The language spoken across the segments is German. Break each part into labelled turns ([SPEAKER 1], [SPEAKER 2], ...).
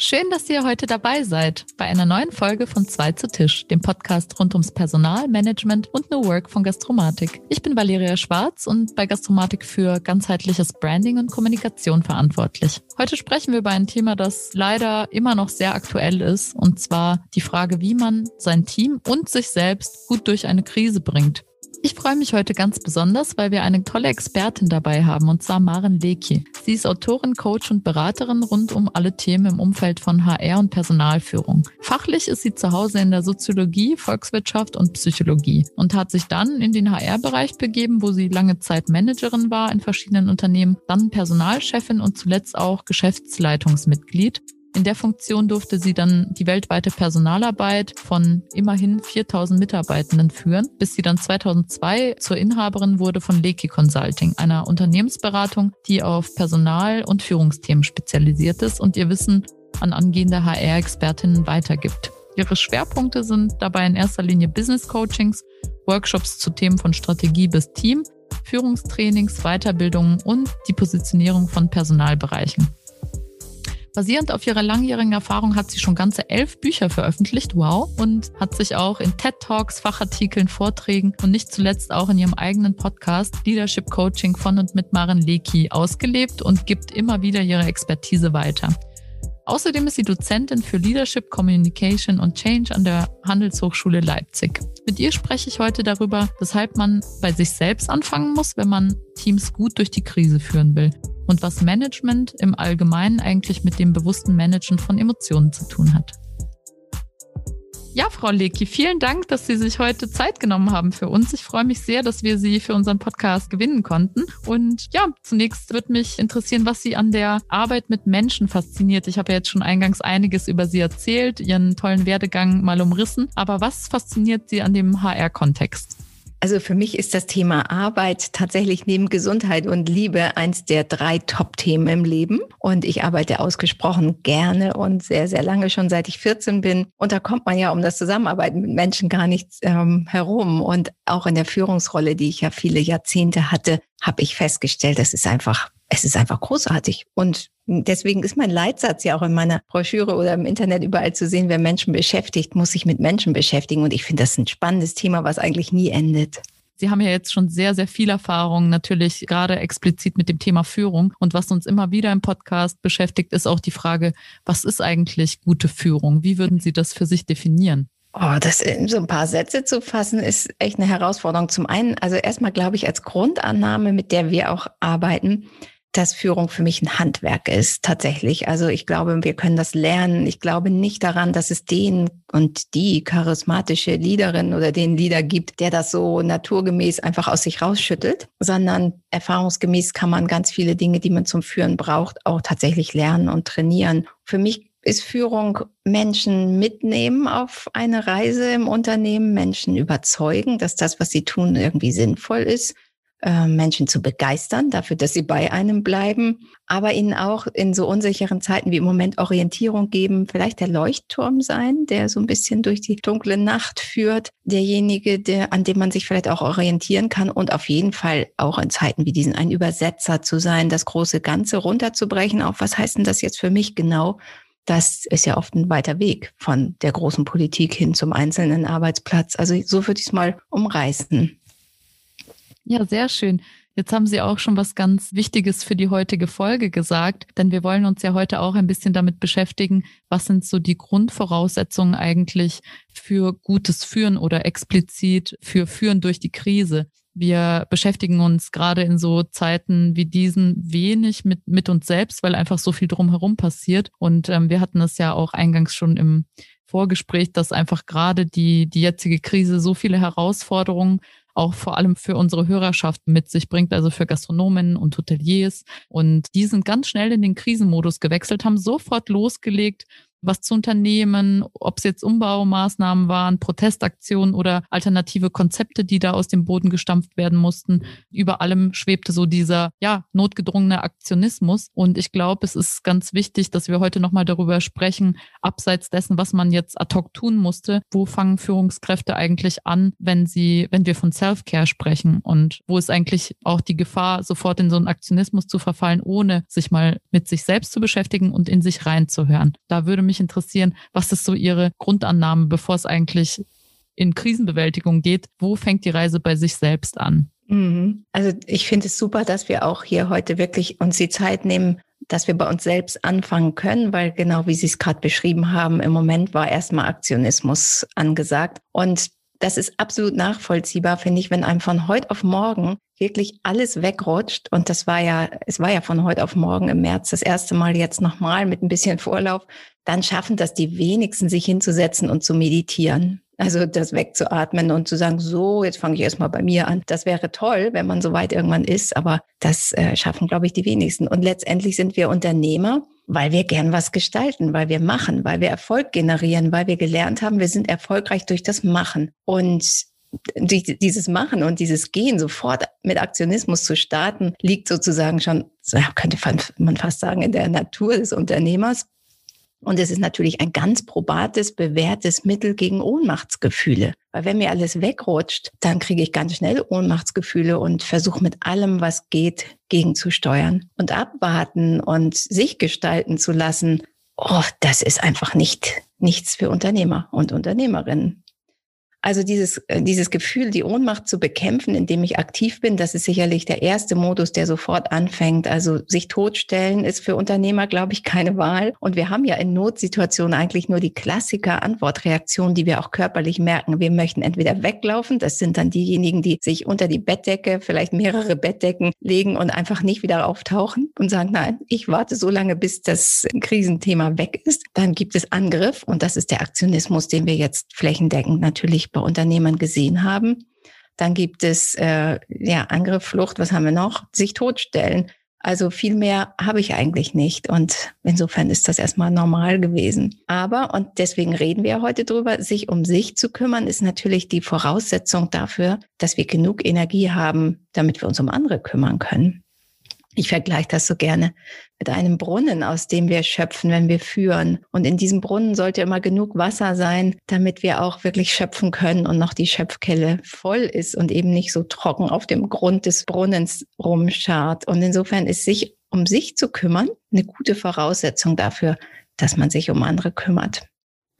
[SPEAKER 1] Schön, dass ihr heute dabei seid bei einer neuen Folge von Zwei zu Tisch, dem Podcast rund ums Personal, Management und New Work von Gastromatik. Ich bin Valeria Schwarz und bei Gastromatik für ganzheitliches Branding und Kommunikation verantwortlich. Heute sprechen wir über ein Thema, das leider immer noch sehr aktuell ist, und zwar die Frage, wie man sein Team und sich selbst gut durch eine Krise bringt. Ich freue mich heute ganz besonders, weil wir eine tolle Expertin dabei haben, und zwar Maren Leki. Sie ist Autorin, Coach und Beraterin rund um alle Themen im Umfeld von HR und Personalführung. Fachlich ist sie zu Hause in der Soziologie, Volkswirtschaft und Psychologie und hat sich dann in den HR-Bereich begeben, wo sie lange Zeit Managerin war in verschiedenen Unternehmen, dann Personalchefin und zuletzt auch Geschäftsleitungsmitglied. In der Funktion durfte sie dann die weltweite Personalarbeit von immerhin 4000 Mitarbeitenden führen, bis sie dann 2002 zur Inhaberin wurde von Leki Consulting, einer Unternehmensberatung, die auf Personal- und Führungsthemen spezialisiert ist und ihr Wissen an angehende HR-Expertinnen weitergibt. Ihre Schwerpunkte sind dabei in erster Linie Business Coachings, Workshops zu Themen von Strategie bis Team, Führungstrainings, Weiterbildungen und die Positionierung von Personalbereichen. Basierend auf ihrer langjährigen Erfahrung hat sie schon ganze elf Bücher veröffentlicht, wow, und hat sich auch in TED Talks, Fachartikeln, Vorträgen und nicht zuletzt auch in ihrem eigenen Podcast Leadership Coaching von und mit Maren Leki ausgelebt und gibt immer wieder ihre Expertise weiter. Außerdem ist sie Dozentin für Leadership, Communication und Change an der Handelshochschule Leipzig. Mit ihr spreche ich heute darüber, weshalb man bei sich selbst anfangen muss, wenn man Teams gut durch die Krise führen will und was Management im Allgemeinen eigentlich mit dem bewussten Managen von Emotionen zu tun hat. Ja, Frau Leki, vielen Dank, dass Sie sich heute Zeit genommen haben für uns. Ich freue mich sehr, dass wir Sie für unseren Podcast gewinnen konnten. Und ja, zunächst würde mich interessieren, was Sie an der Arbeit mit Menschen fasziniert. Ich habe ja jetzt schon eingangs einiges über Sie erzählt, Ihren tollen Werdegang mal umrissen. Aber was fasziniert Sie an dem HR-Kontext?
[SPEAKER 2] Also für mich ist das Thema Arbeit tatsächlich neben Gesundheit und Liebe eins der drei Top-Themen im Leben. Und ich arbeite ausgesprochen gerne und sehr, sehr lange schon, seit ich 14 bin. Und da kommt man ja um das Zusammenarbeiten mit Menschen gar nicht ähm, herum. Und auch in der Führungsrolle, die ich ja viele Jahrzehnte hatte, habe ich festgestellt, das ist einfach es ist einfach großartig. Und deswegen ist mein Leitsatz ja auch in meiner Broschüre oder im Internet überall zu sehen, wer Menschen beschäftigt, muss sich mit Menschen beschäftigen. Und ich finde das ein spannendes Thema, was eigentlich nie endet.
[SPEAKER 1] Sie haben ja jetzt schon sehr, sehr viel Erfahrung, natürlich gerade explizit mit dem Thema Führung. Und was uns immer wieder im Podcast beschäftigt, ist auch die Frage, was ist eigentlich gute Führung? Wie würden Sie das für sich definieren?
[SPEAKER 2] Oh, das in so ein paar Sätze zu fassen, ist echt eine Herausforderung. Zum einen, also erstmal glaube ich, als Grundannahme, mit der wir auch arbeiten, dass Führung für mich ein Handwerk ist, tatsächlich. Also ich glaube, wir können das lernen. Ich glaube nicht daran, dass es den und die charismatische Leaderin oder den Leader gibt, der das so naturgemäß einfach aus sich rausschüttelt, sondern erfahrungsgemäß kann man ganz viele Dinge, die man zum Führen braucht, auch tatsächlich lernen und trainieren. Für mich ist Führung Menschen mitnehmen auf eine Reise im Unternehmen, Menschen überzeugen, dass das, was sie tun, irgendwie sinnvoll ist äh, Menschen zu begeistern, dafür, dass sie bei einem bleiben, aber ihnen auch in so unsicheren Zeiten wie im Moment Orientierung geben, vielleicht der Leuchtturm sein, der so ein bisschen durch die dunkle Nacht führt, derjenige, der, an dem man sich vielleicht auch orientieren kann und auf jeden Fall auch in Zeiten wie diesen ein Übersetzer zu sein, das große Ganze runterzubrechen. Auch was heißt denn das jetzt für mich genau? Das ist ja oft ein weiter Weg von der großen Politik hin zum einzelnen Arbeitsplatz. Also so würde ich es mal umreißen.
[SPEAKER 1] Ja, sehr schön. Jetzt haben Sie auch schon was ganz Wichtiges für die heutige Folge gesagt, denn wir wollen uns ja heute auch ein bisschen damit beschäftigen, was sind so die Grundvoraussetzungen eigentlich für gutes Führen oder explizit für Führen durch die Krise. Wir beschäftigen uns gerade in so Zeiten wie diesen wenig mit, mit uns selbst, weil einfach so viel drumherum passiert. Und ähm, wir hatten es ja auch eingangs schon im Vorgespräch, dass einfach gerade die, die jetzige Krise so viele Herausforderungen auch vor allem für unsere Hörerschaft mit sich bringt, also für Gastronomen und Hoteliers. Und die sind ganz schnell in den Krisenmodus gewechselt, haben sofort losgelegt, was zu unternehmen, ob es jetzt Umbaumaßnahmen waren, Protestaktionen oder alternative Konzepte, die da aus dem Boden gestampft werden mussten. Über allem schwebte so dieser, ja, notgedrungene Aktionismus. Und ich glaube, es ist ganz wichtig, dass wir heute nochmal darüber sprechen, abseits dessen, was man jetzt ad hoc tun musste, wo fangen Führungskräfte eigentlich an, wenn sie, wenn wir von Self-Care sprechen und wo ist eigentlich auch die Gefahr, sofort in so einen Aktionismus zu verfallen, ohne sich mal mit sich selbst zu beschäftigen und in sich reinzuhören. Da würde mich interessieren, was ist so Ihre Grundannahme, bevor es eigentlich in Krisenbewältigung geht? Wo fängt die Reise bei sich selbst an?
[SPEAKER 2] Mhm. Also ich finde es super, dass wir auch hier heute wirklich uns die Zeit nehmen, dass wir bei uns selbst anfangen können, weil genau wie Sie es gerade beschrieben haben, im Moment war erstmal Aktionismus angesagt. Und das ist absolut nachvollziehbar, finde ich, wenn einem von heute auf morgen wirklich alles wegrutscht. Und das war ja, es war ja von heute auf morgen im März das erste Mal jetzt nochmal mit ein bisschen Vorlauf. Dann schaffen das die wenigsten, sich hinzusetzen und zu meditieren. Also das wegzuatmen und zu sagen, so, jetzt fange ich erstmal bei mir an. Das wäre toll, wenn man so weit irgendwann ist, aber das äh, schaffen, glaube ich, die wenigsten. Und letztendlich sind wir Unternehmer, weil wir gern was gestalten, weil wir machen, weil wir Erfolg generieren, weil wir gelernt haben, wir sind erfolgreich durch das Machen. Und dieses Machen und dieses Gehen sofort mit Aktionismus zu starten, liegt sozusagen schon, könnte man fast sagen, in der Natur des Unternehmers. Und es ist natürlich ein ganz probates, bewährtes Mittel gegen Ohnmachtsgefühle. Weil wenn mir alles wegrutscht, dann kriege ich ganz schnell Ohnmachtsgefühle und versuche mit allem, was geht, gegenzusteuern. Und abwarten und sich gestalten zu lassen, oh, das ist einfach nicht nichts für Unternehmer und Unternehmerinnen. Also dieses, äh, dieses Gefühl, die Ohnmacht zu bekämpfen, indem ich aktiv bin, das ist sicherlich der erste Modus, der sofort anfängt. Also sich totstellen ist für Unternehmer, glaube ich, keine Wahl. Und wir haben ja in Notsituationen eigentlich nur die Klassiker Antwortreaktion, die wir auch körperlich merken. Wir möchten entweder weglaufen, das sind dann diejenigen, die sich unter die Bettdecke, vielleicht mehrere Bettdecken legen und einfach nicht wieder auftauchen und sagen, nein, ich warte so lange, bis das Krisenthema weg ist. Dann gibt es Angriff und das ist der Aktionismus, den wir jetzt flächendeckend natürlich bei Unternehmern gesehen haben. Dann gibt es äh, ja Angriff, Flucht, was haben wir noch? Sich totstellen. Also viel mehr habe ich eigentlich nicht. Und insofern ist das erstmal normal gewesen. Aber, und deswegen reden wir heute drüber, sich um sich zu kümmern, ist natürlich die Voraussetzung dafür, dass wir genug Energie haben, damit wir uns um andere kümmern können. Ich vergleiche das so gerne mit einem Brunnen, aus dem wir schöpfen, wenn wir führen. Und in diesem Brunnen sollte immer genug Wasser sein, damit wir auch wirklich schöpfen können und noch die Schöpfkelle voll ist und eben nicht so trocken auf dem Grund des Brunnens rumschart. Und insofern ist sich um sich zu kümmern eine gute Voraussetzung dafür, dass man sich um andere kümmert.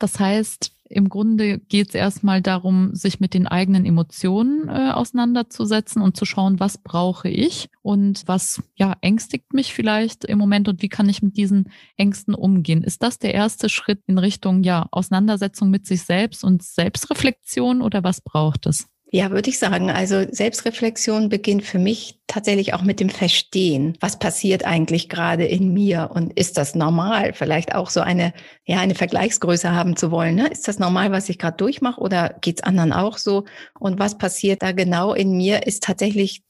[SPEAKER 1] Das heißt, im Grunde geht es erstmal darum, sich mit den eigenen Emotionen äh, auseinanderzusetzen und zu schauen, was brauche ich und was ja ängstigt mich vielleicht im Moment und wie kann ich mit diesen Ängsten umgehen. Ist das der erste Schritt in Richtung ja Auseinandersetzung mit sich selbst und Selbstreflexion oder was braucht es?
[SPEAKER 2] Ja, würde ich sagen. Also Selbstreflexion beginnt für mich tatsächlich auch mit dem Verstehen. Was passiert eigentlich gerade in mir? Und ist das normal? Vielleicht auch so eine, ja, eine Vergleichsgröße haben zu wollen. Ne? Ist das normal, was ich gerade durchmache oder geht's anderen auch so? Und was passiert da genau in mir, ist tatsächlich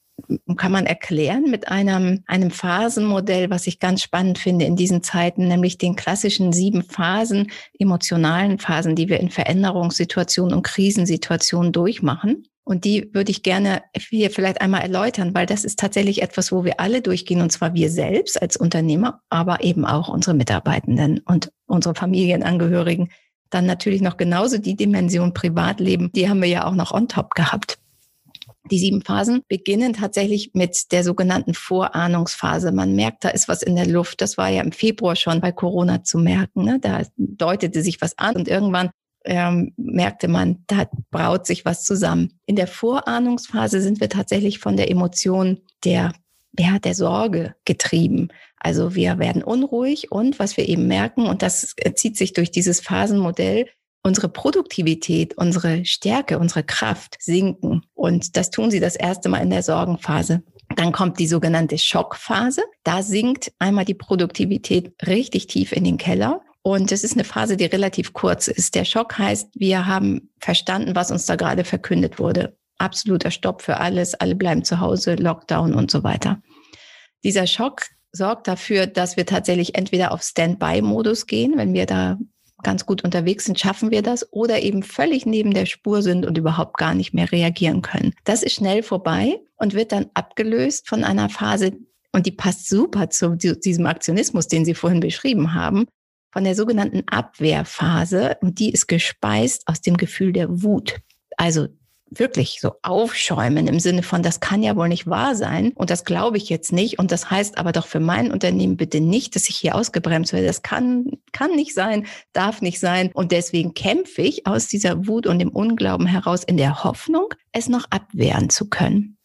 [SPEAKER 2] kann man erklären mit einem, einem Phasenmodell, was ich ganz spannend finde in diesen Zeiten, nämlich den klassischen sieben Phasen, emotionalen Phasen, die wir in Veränderungssituationen und Krisensituationen durchmachen. Und die würde ich gerne hier vielleicht einmal erläutern, weil das ist tatsächlich etwas, wo wir alle durchgehen, und zwar wir selbst als Unternehmer, aber eben auch unsere Mitarbeitenden und unsere Familienangehörigen. Dann natürlich noch genauso die Dimension Privatleben, die haben wir ja auch noch on top gehabt. Die sieben Phasen beginnen tatsächlich mit der sogenannten Vorahnungsphase. Man merkt, da ist was in der Luft. Das war ja im Februar schon bei Corona zu merken. Ne? Da deutete sich was an und irgendwann ähm, merkte man, da braut sich was zusammen. In der Vorahnungsphase sind wir tatsächlich von der Emotion der, ja, der Sorge getrieben. Also wir werden unruhig und was wir eben merken, und das zieht sich durch dieses Phasenmodell, unsere Produktivität, unsere Stärke, unsere Kraft sinken. Und das tun sie das erste Mal in der Sorgenphase. Dann kommt die sogenannte Schockphase. Da sinkt einmal die Produktivität richtig tief in den Keller. Und es ist eine Phase, die relativ kurz ist. Der Schock heißt, wir haben verstanden, was uns da gerade verkündet wurde. Absoluter Stopp für alles, alle bleiben zu Hause, Lockdown und so weiter. Dieser Schock sorgt dafür, dass wir tatsächlich entweder auf Standby-Modus gehen, wenn wir da ganz gut unterwegs sind, schaffen wir das oder eben völlig neben der Spur sind und überhaupt gar nicht mehr reagieren können. Das ist schnell vorbei und wird dann abgelöst von einer Phase, und die passt super zu diesem Aktionismus, den Sie vorhin beschrieben haben, von der sogenannten Abwehrphase. Und die ist gespeist aus dem Gefühl der Wut. Also wirklich so aufschäumen im Sinne von, das kann ja wohl nicht wahr sein und das glaube ich jetzt nicht und das heißt aber doch für mein Unternehmen bitte nicht, dass ich hier ausgebremst werde. Das kann, kann nicht sein, darf nicht sein und deswegen kämpfe ich aus dieser Wut und dem Unglauben heraus in der Hoffnung, es noch abwehren zu können.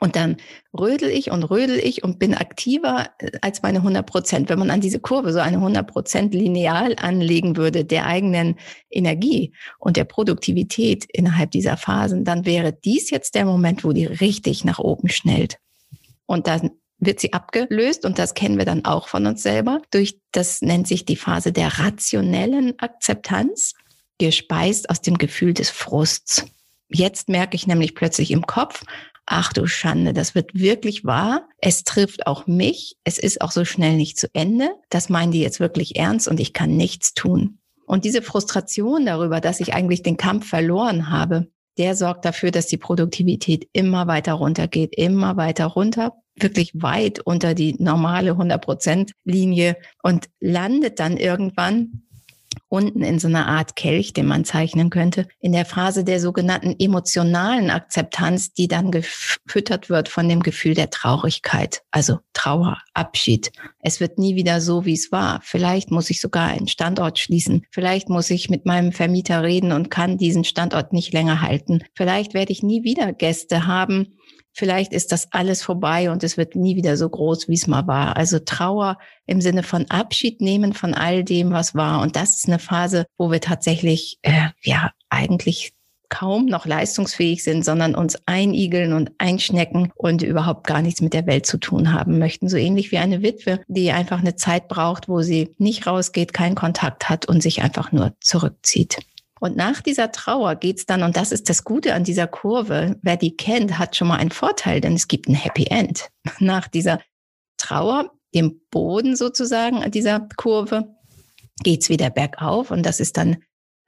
[SPEAKER 2] Und dann rödel ich und rödel ich und bin aktiver äh, als meine 100 Prozent. Wenn man an diese Kurve so eine 100 Prozent lineal anlegen würde der eigenen Energie und der Produktivität innerhalb dieser Phasen, dann wäre dies jetzt der Moment, wo die richtig nach oben schnellt. Und dann wird sie abgelöst und das kennen wir dann auch von uns selber durch, das nennt sich die Phase der rationellen Akzeptanz, gespeist aus dem Gefühl des Frusts. Jetzt merke ich nämlich plötzlich im Kopf, ach du Schande, das wird wirklich wahr. Es trifft auch mich. Es ist auch so schnell nicht zu Ende. Das meinen die jetzt wirklich ernst und ich kann nichts tun. Und diese Frustration darüber, dass ich eigentlich den Kampf verloren habe, der sorgt dafür, dass die Produktivität immer weiter runtergeht, immer weiter runter, wirklich weit unter die normale 100-Prozent-Linie und landet dann irgendwann unten in so einer Art Kelch, den man zeichnen könnte, in der Phase der sogenannten emotionalen Akzeptanz, die dann gefüttert wird von dem Gefühl der Traurigkeit, also Trauer, Abschied. Es wird nie wieder so, wie es war. Vielleicht muss ich sogar einen Standort schließen. Vielleicht muss ich mit meinem Vermieter reden und kann diesen Standort nicht länger halten. Vielleicht werde ich nie wieder Gäste haben, vielleicht ist das alles vorbei und es wird nie wieder so groß, wie es mal war. Also Trauer im Sinne von Abschied nehmen von all dem, was war. Und das ist eine Phase, wo wir tatsächlich, äh, ja, eigentlich kaum noch leistungsfähig sind, sondern uns einigeln und einschnecken und überhaupt gar nichts mit der Welt zu tun haben möchten. So ähnlich wie eine Witwe, die einfach eine Zeit braucht, wo sie nicht rausgeht, keinen Kontakt hat und sich einfach nur zurückzieht. Und nach dieser Trauer geht's dann, und das ist das Gute an dieser Kurve, wer die kennt, hat schon mal einen Vorteil, denn es gibt ein Happy End. Nach dieser Trauer, dem Boden sozusagen an dieser Kurve, geht's wieder bergauf und das ist dann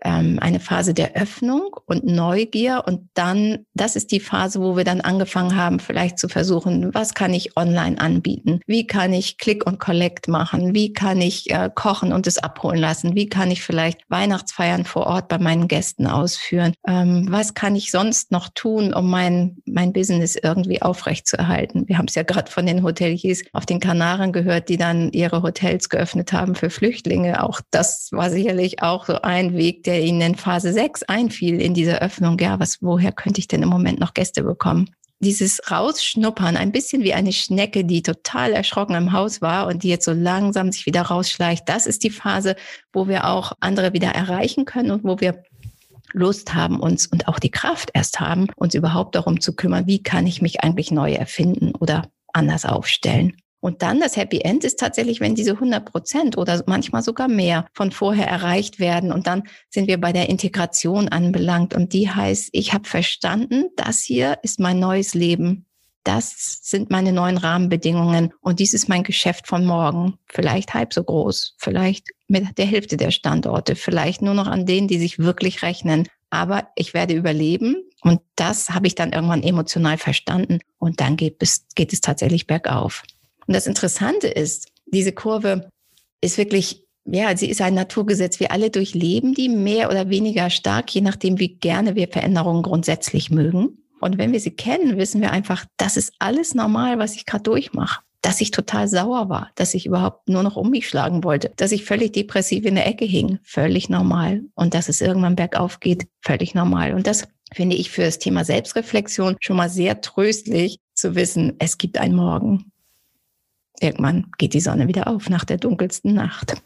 [SPEAKER 2] ähm, eine Phase der Öffnung und Neugier. Und dann, das ist die Phase, wo wir dann angefangen haben, vielleicht zu versuchen, was kann ich online anbieten? Wie kann ich Click und Collect machen? Wie kann ich äh, kochen und es abholen lassen? Wie kann ich vielleicht Weihnachtsfeiern vor Ort bei meinen Gästen ausführen? Ähm, was kann ich sonst noch tun, um mein, mein Business irgendwie aufrechtzuerhalten? Wir haben es ja gerade von den Hoteliers auf den Kanaren gehört, die dann ihre Hotels geöffnet haben für Flüchtlinge. Auch das war sicherlich auch so ein Weg, der Ihnen in Phase 6 einfiel in dieser Öffnung, ja, was, woher könnte ich denn im Moment noch Gäste bekommen? Dieses Rausschnuppern, ein bisschen wie eine Schnecke, die total erschrocken im Haus war und die jetzt so langsam sich wieder rausschleicht, das ist die Phase, wo wir auch andere wieder erreichen können und wo wir Lust haben uns und auch die Kraft erst haben, uns überhaupt darum zu kümmern, wie kann ich mich eigentlich neu erfinden oder anders aufstellen. Und dann das Happy End ist tatsächlich, wenn diese 100 Prozent oder manchmal sogar mehr von vorher erreicht werden. Und dann sind wir bei der Integration anbelangt. Und die heißt, ich habe verstanden, das hier ist mein neues Leben. Das sind meine neuen Rahmenbedingungen. Und dies ist mein Geschäft von morgen. Vielleicht halb so groß, vielleicht mit der Hälfte der Standorte, vielleicht nur noch an denen, die sich wirklich rechnen. Aber ich werde überleben. Und das habe ich dann irgendwann emotional verstanden. Und dann geht es, geht es tatsächlich bergauf. Und das Interessante ist, diese Kurve ist wirklich, ja, sie ist ein Naturgesetz. Wir alle durchleben die mehr oder weniger stark, je nachdem, wie gerne wir Veränderungen grundsätzlich mögen. Und wenn wir sie kennen, wissen wir einfach, das ist alles normal, was ich gerade durchmache. Dass ich total sauer war, dass ich überhaupt nur noch um mich schlagen wollte, dass ich völlig depressiv in der Ecke hing, völlig normal. Und dass es irgendwann bergauf geht, völlig normal. Und das finde ich für das Thema Selbstreflexion schon mal sehr tröstlich zu wissen, es gibt einen Morgen irgendwann geht die Sonne wieder auf nach der dunkelsten Nacht.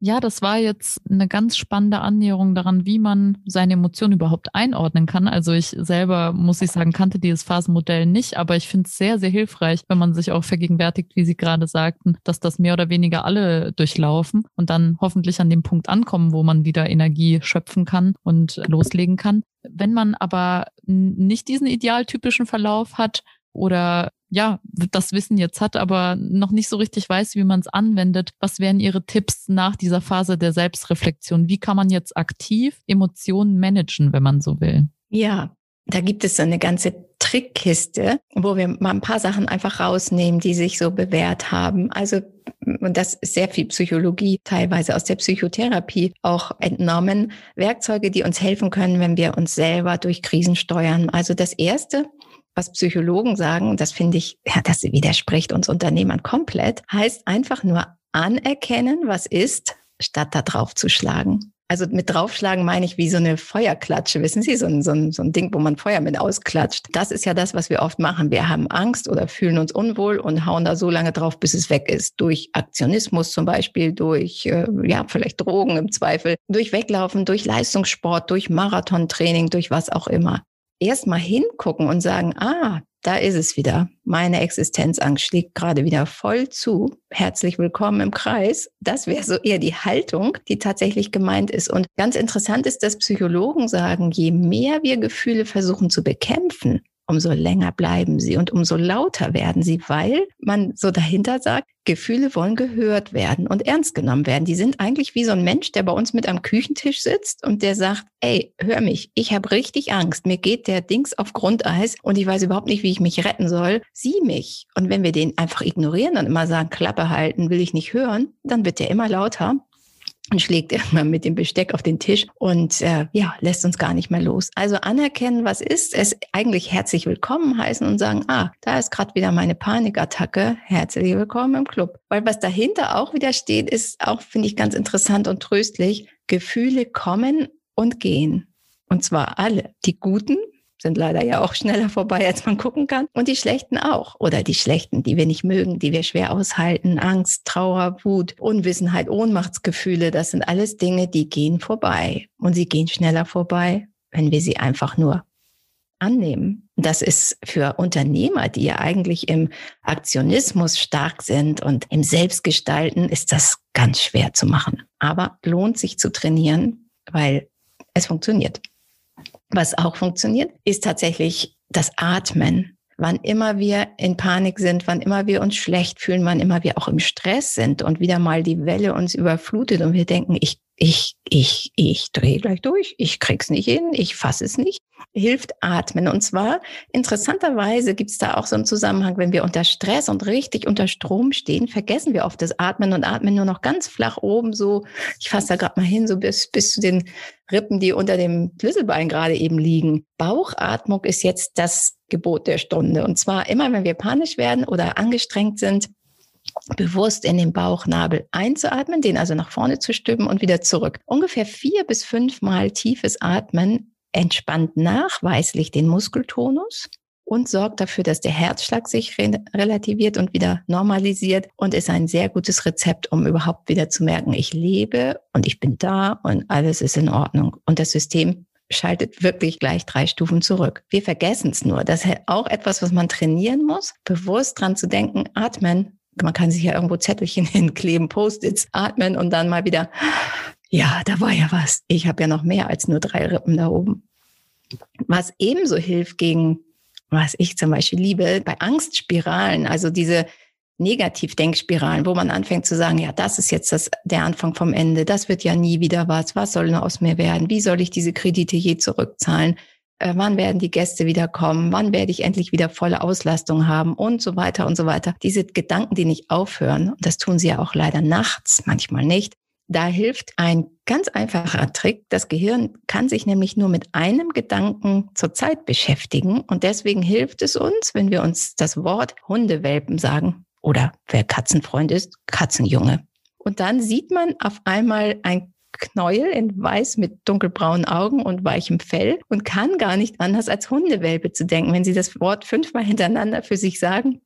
[SPEAKER 1] Ja, das war jetzt eine ganz spannende Annäherung daran, wie man seine Emotionen überhaupt einordnen kann. Also ich selber, muss ich sagen, kannte dieses Phasenmodell nicht, aber ich finde es sehr, sehr hilfreich, wenn man sich auch vergegenwärtigt, wie Sie gerade sagten, dass das mehr oder weniger alle durchlaufen und dann hoffentlich an dem Punkt ankommen, wo man wieder Energie schöpfen kann und loslegen kann. Wenn man aber nicht diesen idealtypischen Verlauf hat, oder ja, das Wissen jetzt hat, aber noch nicht so richtig weiß, wie man es anwendet. Was wären Ihre Tipps nach dieser Phase der Selbstreflexion? Wie kann man jetzt aktiv Emotionen managen, wenn man so will?
[SPEAKER 2] Ja, da gibt es so eine ganze Trickkiste, wo wir mal ein paar Sachen einfach rausnehmen, die sich so bewährt haben. Also, und das ist sehr viel Psychologie, teilweise aus der Psychotherapie auch entnommen. Werkzeuge, die uns helfen können, wenn wir uns selber durch Krisen steuern. Also das erste, was Psychologen sagen, das finde ich, ja, das widerspricht uns Unternehmern komplett, heißt einfach nur anerkennen, was ist, statt da drauf zu schlagen. Also mit draufschlagen meine ich wie so eine Feuerklatsche, wissen Sie, so ein, so, ein, so ein Ding, wo man Feuer mit ausklatscht. Das ist ja das, was wir oft machen. Wir haben Angst oder fühlen uns unwohl und hauen da so lange drauf, bis es weg ist. Durch Aktionismus zum Beispiel, durch, äh, ja, vielleicht Drogen im Zweifel, durch Weglaufen, durch Leistungssport, durch Marathontraining, durch was auch immer erstmal hingucken und sagen, ah, da ist es wieder. Meine Existenzangst schlägt gerade wieder voll zu. Herzlich willkommen im Kreis. Das wäre so eher die Haltung, die tatsächlich gemeint ist. Und ganz interessant ist, dass Psychologen sagen, je mehr wir Gefühle versuchen zu bekämpfen, umso länger bleiben sie und umso lauter werden sie, weil man so dahinter sagt, Gefühle wollen gehört werden und ernst genommen werden. Die sind eigentlich wie so ein Mensch, der bei uns mit am Küchentisch sitzt und der sagt, ey, hör mich, ich habe richtig Angst, mir geht der Dings auf Grundeis und ich weiß überhaupt nicht, wie ich mich retten soll. Sieh mich. Und wenn wir den einfach ignorieren und immer sagen, Klappe halten, will ich nicht hören, dann wird der immer lauter und schlägt irgendwann mit dem Besteck auf den Tisch und äh, ja, lässt uns gar nicht mehr los. Also anerkennen, was ist, es eigentlich herzlich willkommen heißen und sagen, ah, da ist gerade wieder meine Panikattacke, herzlich willkommen im Club. Weil was dahinter auch wieder steht, ist auch, finde ich, ganz interessant und tröstlich. Gefühle kommen und gehen. Und zwar alle. Die guten, sind leider ja auch schneller vorbei, als man gucken kann. Und die schlechten auch. Oder die schlechten, die wir nicht mögen, die wir schwer aushalten. Angst, Trauer, Wut, Unwissenheit, Ohnmachtsgefühle. Das sind alles Dinge, die gehen vorbei. Und sie gehen schneller vorbei, wenn wir sie einfach nur annehmen. Das ist für Unternehmer, die ja eigentlich im Aktionismus stark sind und im Selbstgestalten, ist das ganz schwer zu machen. Aber lohnt sich zu trainieren, weil es funktioniert. Was auch funktioniert, ist tatsächlich das Atmen. Wann immer wir in Panik sind, wann immer wir uns schlecht fühlen, wann immer wir auch im Stress sind und wieder mal die Welle uns überflutet und wir denken, ich ich, ich, ich drehe gleich durch, ich krieg's nicht hin, ich fasse es nicht, hilft atmen. Und zwar interessanterweise gibt es da auch so einen Zusammenhang, wenn wir unter Stress und richtig unter Strom stehen, vergessen wir oft das Atmen und atmen nur noch ganz flach oben, so, ich fasse da gerade mal hin, so bis, bis zu den Rippen, die unter dem Schlüsselbein gerade eben liegen. Bauchatmung ist jetzt das Gebot der Stunde. Und zwar immer, wenn wir panisch werden oder angestrengt sind, bewusst in den Bauchnabel einzuatmen, den also nach vorne zu stülpen und wieder zurück. Ungefähr vier bis fünfmal tiefes Atmen entspannt nachweislich den Muskeltonus und sorgt dafür, dass der Herzschlag sich re relativiert und wieder normalisiert und ist ein sehr gutes Rezept, um überhaupt wieder zu merken, ich lebe und ich bin da und alles ist in Ordnung. Und das System schaltet wirklich gleich drei Stufen zurück. Wir vergessen es nur. Das ist auch etwas, was man trainieren muss, bewusst dran zu denken, atmen, man kann sich ja irgendwo Zettelchen hinkleben, Post-its, atmen und dann mal wieder, ja, da war ja was. Ich habe ja noch mehr als nur drei Rippen da oben. Was ebenso hilft gegen, was ich zum Beispiel liebe, bei Angstspiralen, also diese Negativdenkspiralen, wo man anfängt zu sagen, ja, das ist jetzt das, der Anfang vom Ende, das wird ja nie wieder was, was soll nur aus mir werden, wie soll ich diese Kredite je zurückzahlen, äh, wann werden die Gäste wieder kommen, wann werde ich endlich wieder volle Auslastung haben und so weiter und so weiter. Diese Gedanken, die nicht aufhören, und das tun sie ja auch leider nachts, manchmal nicht, da hilft ein ganz einfacher Trick. Das Gehirn kann sich nämlich nur mit einem Gedanken zur Zeit beschäftigen. Und deswegen hilft es uns, wenn wir uns das Wort Hundewelpen sagen oder wer Katzenfreund ist, Katzenjunge. Und dann sieht man auf einmal ein Knäuel in weiß mit dunkelbraunen Augen und weichem Fell und kann gar nicht anders als Hundewelpe zu denken. Wenn Sie das Wort fünfmal hintereinander für sich sagen,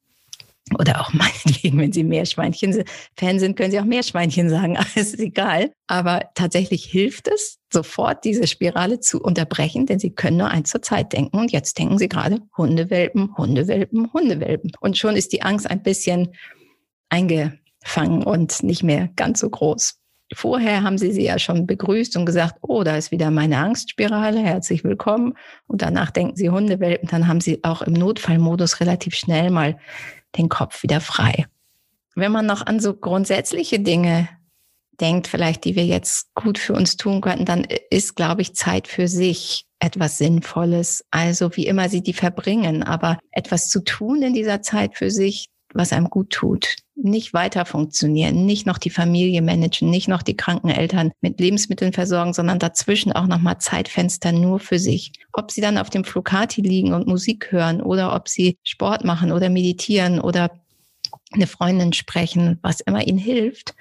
[SPEAKER 2] oder auch meinetwegen, wenn Sie Meerschweinchen-Fan sind, können Sie auch Meerschweinchen sagen. Alles ist egal. Aber tatsächlich hilft es, sofort diese Spirale zu unterbrechen, denn Sie können nur eins zur Zeit denken. Und jetzt denken Sie gerade Hundewelpen, Hundewelpen, Hundewelpen. Und schon ist die Angst ein bisschen eingefangen und nicht mehr ganz so groß. vorher haben sie sie ja schon begrüßt und gesagt, oh, da ist wieder meine Angstspirale, herzlich willkommen. Und danach denken sie Hundewelpen, dann haben sie auch im Notfallmodus relativ schnell mal den Kopf wieder frei. Wenn man noch an so grundsätzliche Dinge denkt, vielleicht, die wir jetzt gut für uns tun könnten, dann ist, glaube ich, Zeit für sich etwas Sinnvolles. Also wie immer sie die verbringen, aber etwas zu tun in dieser Zeit für sich, was einem gut tut. Nicht weiter funktionieren, nicht noch die Familie managen, nicht noch die kranken Eltern mit Lebensmitteln versorgen, sondern dazwischen auch nochmal Zeitfenster nur für sich. Ob sie dann auf dem Flocati liegen und Musik hören oder ob sie Sport machen oder meditieren oder eine Freundin sprechen, was immer ihnen hilft,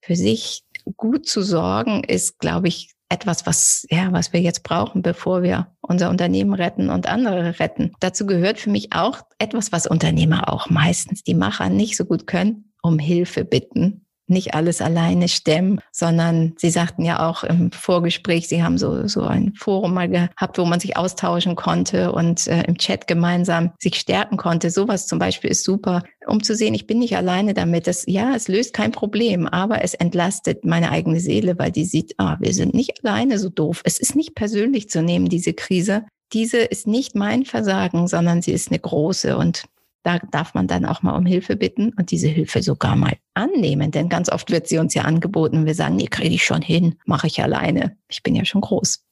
[SPEAKER 2] für sich gut zu sorgen, ist, glaube ich, etwas, was, ja, was wir jetzt brauchen, bevor wir unser Unternehmen retten und andere retten. Dazu gehört für mich auch etwas, was Unternehmer auch meistens, die Macher nicht so gut können, um Hilfe bitten nicht alles alleine stemmen, sondern Sie sagten ja auch im Vorgespräch, Sie haben so, so ein Forum mal gehabt, wo man sich austauschen konnte und äh, im Chat gemeinsam sich stärken konnte. Sowas zum Beispiel ist super, um zu sehen, ich bin nicht alleine damit. Das, ja, es löst kein Problem, aber es entlastet meine eigene Seele, weil die sieht, ah, wir sind nicht alleine so doof. Es ist nicht persönlich zu nehmen, diese Krise. Diese ist nicht mein Versagen, sondern sie ist eine große und da darf man dann auch mal um Hilfe bitten und diese Hilfe sogar mal annehmen, denn ganz oft wird sie uns ja angeboten und wir sagen, nee, kriege ich schon hin, mache ich alleine. Ich bin ja schon groß.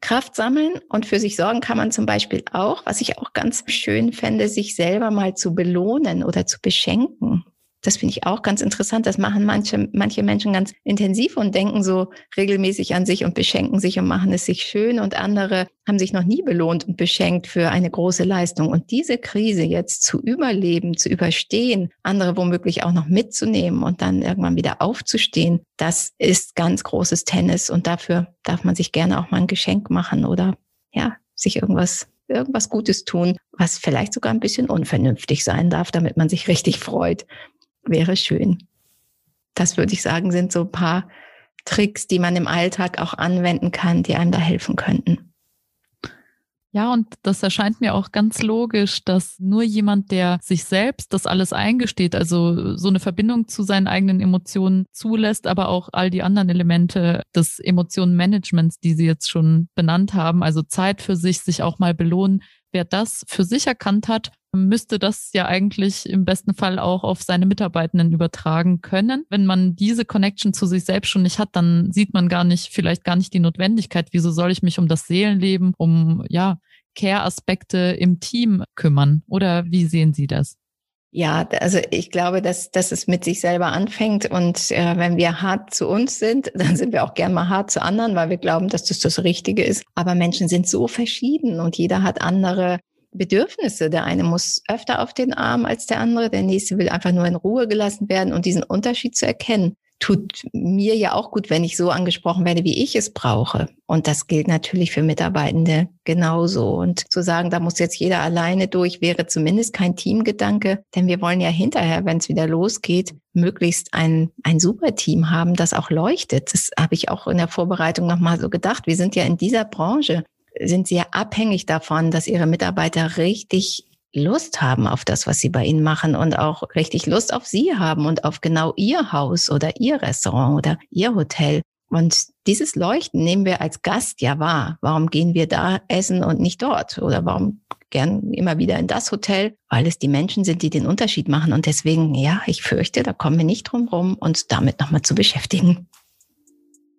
[SPEAKER 2] Kraft sammeln und für sich sorgen kann man zum Beispiel auch, was ich auch ganz schön fände, sich selber mal zu belohnen oder zu beschenken. Das finde ich auch ganz interessant. Das machen manche, manche Menschen ganz intensiv und denken so regelmäßig an sich und beschenken sich und machen es sich schön. Und andere haben sich noch nie belohnt und beschenkt für eine große Leistung. Und diese Krise jetzt zu überleben, zu überstehen, andere womöglich auch noch mitzunehmen und dann irgendwann wieder aufzustehen, das ist ganz großes Tennis. Und dafür darf man sich gerne auch mal ein Geschenk machen oder ja, sich irgendwas irgendwas Gutes tun, was vielleicht sogar ein bisschen unvernünftig sein darf, damit man sich richtig freut wäre schön. Das würde ich sagen, sind so ein paar Tricks, die man im Alltag auch anwenden kann, die einem da helfen könnten.
[SPEAKER 1] Ja, und das erscheint mir auch ganz logisch, dass nur jemand, der sich selbst das alles eingesteht, also so eine Verbindung zu seinen eigenen Emotionen zulässt, aber auch all die anderen Elemente des Emotionenmanagements, die Sie jetzt schon benannt haben, also Zeit für sich, sich auch mal belohnen, wer das für sich erkannt hat, müsste das ja eigentlich im besten Fall auch auf seine Mitarbeitenden übertragen können. Wenn man diese Connection zu sich selbst schon nicht hat, dann sieht man gar nicht, vielleicht gar nicht die Notwendigkeit, wieso soll ich mich um das Seelenleben, um ja, Care-Aspekte im Team kümmern? Oder wie sehen Sie das?
[SPEAKER 2] Ja, also ich glaube, dass, dass es mit sich selber anfängt und äh, wenn wir hart zu uns sind, dann sind wir auch gern mal hart zu anderen, weil wir glauben, dass das das Richtige ist. Aber Menschen sind so verschieden und jeder hat andere Bedürfnisse. Der eine muss öfter auf den Arm als der andere, der nächste will einfach nur in Ruhe gelassen werden und diesen Unterschied zu erkennen, tut mir ja auch gut, wenn ich so angesprochen werde, wie ich es brauche. Und das gilt natürlich für Mitarbeitende genauso. Und zu sagen, da muss jetzt jeder alleine durch, wäre zumindest kein Teamgedanke, denn wir wollen ja hinterher, wenn es wieder losgeht, möglichst ein, ein super Team haben, das auch leuchtet. Das habe ich auch in der Vorbereitung nochmal so gedacht. Wir sind ja in dieser Branche sind sie ja abhängig davon, dass ihre Mitarbeiter richtig Lust haben auf das, was sie bei ihnen machen und auch richtig Lust auf sie haben und auf genau ihr Haus oder ihr Restaurant oder ihr Hotel. Und dieses Leuchten nehmen wir als Gast ja wahr. Warum gehen wir da essen und nicht dort? Oder warum gern immer wieder in das Hotel? Weil es die Menschen sind, die den Unterschied machen. Und deswegen, ja, ich fürchte, da kommen wir nicht drum rum, uns damit nochmal zu beschäftigen.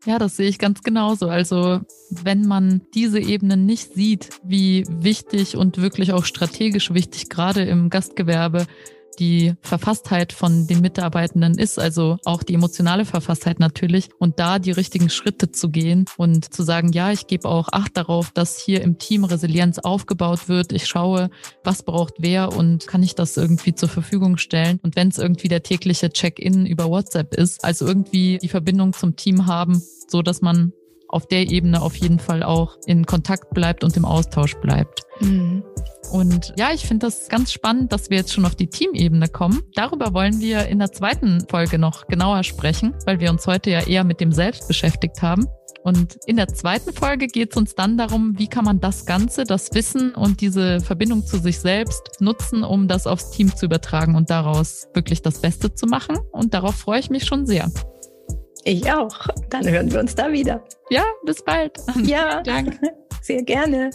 [SPEAKER 1] Ja, das sehe ich ganz genauso. Also wenn man diese Ebenen nicht sieht, wie wichtig und wirklich auch strategisch wichtig gerade im Gastgewerbe die Verfasstheit von den Mitarbeitenden ist, also auch die emotionale Verfasstheit natürlich und da die richtigen Schritte zu gehen und zu sagen, ja, ich gebe auch Acht darauf, dass hier im Team Resilienz aufgebaut wird. Ich schaue, was braucht wer und kann ich das irgendwie zur Verfügung stellen. Und wenn es irgendwie der tägliche Check-in über WhatsApp ist, also irgendwie die Verbindung zum Team haben, so dass man auf der Ebene auf jeden Fall auch in Kontakt bleibt und im Austausch bleibt. Mhm. Und ja, ich finde das ganz spannend, dass wir jetzt schon auf die Teamebene kommen. Darüber wollen wir in der zweiten Folge noch genauer sprechen, weil wir uns heute ja eher mit dem Selbst beschäftigt haben. Und in der zweiten Folge geht es uns dann darum, wie kann man das Ganze, das Wissen und diese Verbindung zu sich selbst nutzen, um das aufs Team zu übertragen und daraus wirklich das Beste zu machen. Und darauf freue ich mich schon sehr.
[SPEAKER 2] Ich auch. Dann hören wir uns da wieder.
[SPEAKER 1] Ja, bis bald.
[SPEAKER 2] Ja, Danke. Sehr gerne.